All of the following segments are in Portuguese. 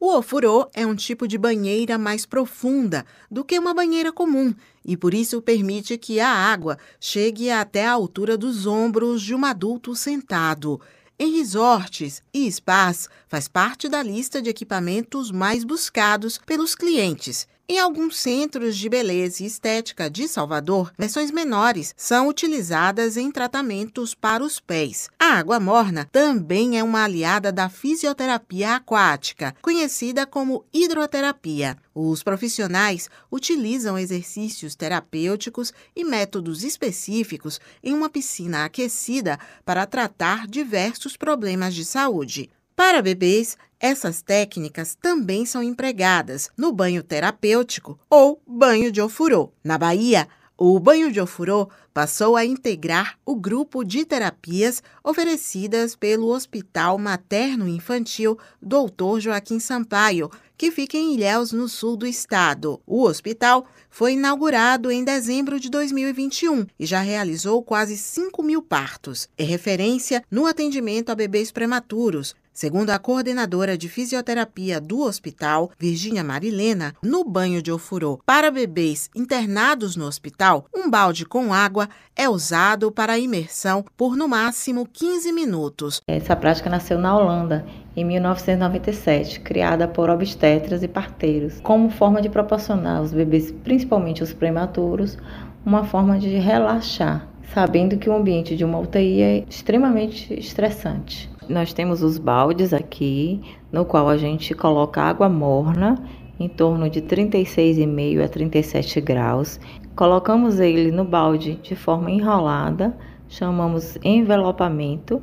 O ofurô é um tipo de banheira mais profunda do que uma banheira comum e por isso permite que a água chegue até a altura dos ombros de um adulto sentado. Em resorts e spas, faz parte da lista de equipamentos mais buscados pelos clientes. Em alguns centros de beleza e estética de Salvador, versões menores são utilizadas em tratamentos para os pés. A água morna também é uma aliada da fisioterapia aquática, conhecida como hidroterapia. Os profissionais utilizam exercícios terapêuticos e métodos específicos em uma piscina aquecida para tratar diversos problemas de saúde. Para bebês, essas técnicas também são empregadas no banho terapêutico ou banho de ofurô. Na Bahia, o banho de ofurô passou a integrar o grupo de terapias oferecidas pelo Hospital Materno Infantil Dr. Joaquim Sampaio, que fica em Ilhéus, no sul do estado. O hospital foi inaugurado em dezembro de 2021 e já realizou quase 5 mil partos. É referência no atendimento a bebês prematuros, Segundo a coordenadora de fisioterapia do hospital, Virgínia Marilena, no banho de ofurô para bebês internados no hospital, um balde com água é usado para imersão por no máximo 15 minutos. Essa prática nasceu na Holanda em 1997, criada por obstetras e parteiros, como forma de proporcionar aos bebês, principalmente os prematuros, uma forma de relaxar, sabendo que o ambiente de uma UTI é extremamente estressante. Nós temos os baldes aqui, no qual a gente coloca água morna em torno de 36,5 a 37 graus. Colocamos ele no balde de forma enrolada, chamamos envelopamento,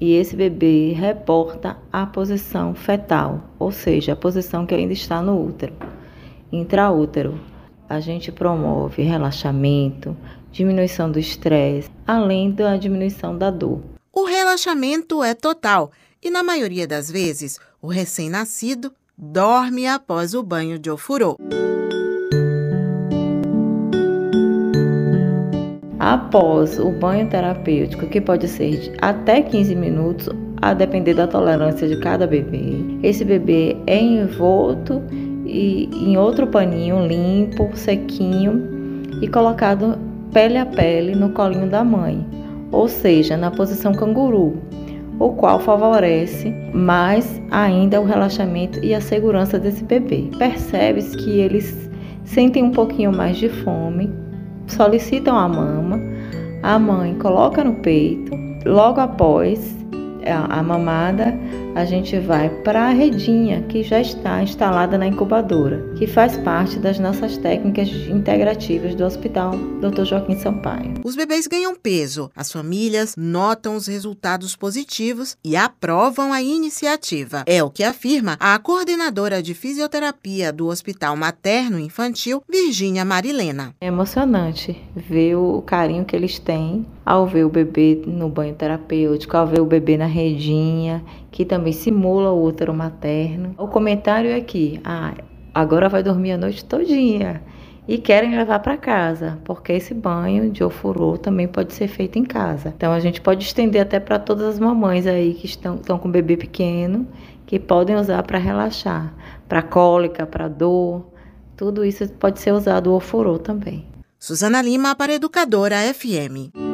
e esse bebê reporta a posição fetal, ou seja, a posição que ainda está no útero. Intraútero, a gente promove relaxamento, diminuição do estresse, além da diminuição da dor. O relaxamento é total e, na maioria das vezes, o recém-nascido dorme após o banho de ofurô. Após o banho terapêutico, que pode ser de até 15 minutos, a depender da tolerância de cada bebê, esse bebê é envolto e em outro paninho limpo, sequinho e colocado pele a pele no colinho da mãe ou seja, na posição canguru, o qual favorece mais ainda o relaxamento e a segurança desse bebê. Percebe-se que eles sentem um pouquinho mais de fome, solicitam a mama, a mãe coloca no peito, logo após a mamada, a gente vai para a redinha que já está instalada na incubadora, que faz parte das nossas técnicas integrativas do Hospital Dr. Joaquim Sampaio. Os bebês ganham peso, as famílias notam os resultados positivos e aprovam a iniciativa. É o que afirma a coordenadora de fisioterapia do Hospital Materno Infantil, Virgínia Marilena. É emocionante ver o carinho que eles têm ao ver o bebê no banho terapêutico, ao ver o bebê na redinha, que também simula o útero materno. O comentário é que, ah, agora vai dormir a noite todinha e querem levar para casa, porque esse banho de ofurô também pode ser feito em casa. Então a gente pode estender até para todas as mamães aí que estão, estão com bebê pequeno, que podem usar para relaxar, para cólica, para dor, tudo isso pode ser usado o ofurô também. Suzana Lima para Educadora FM.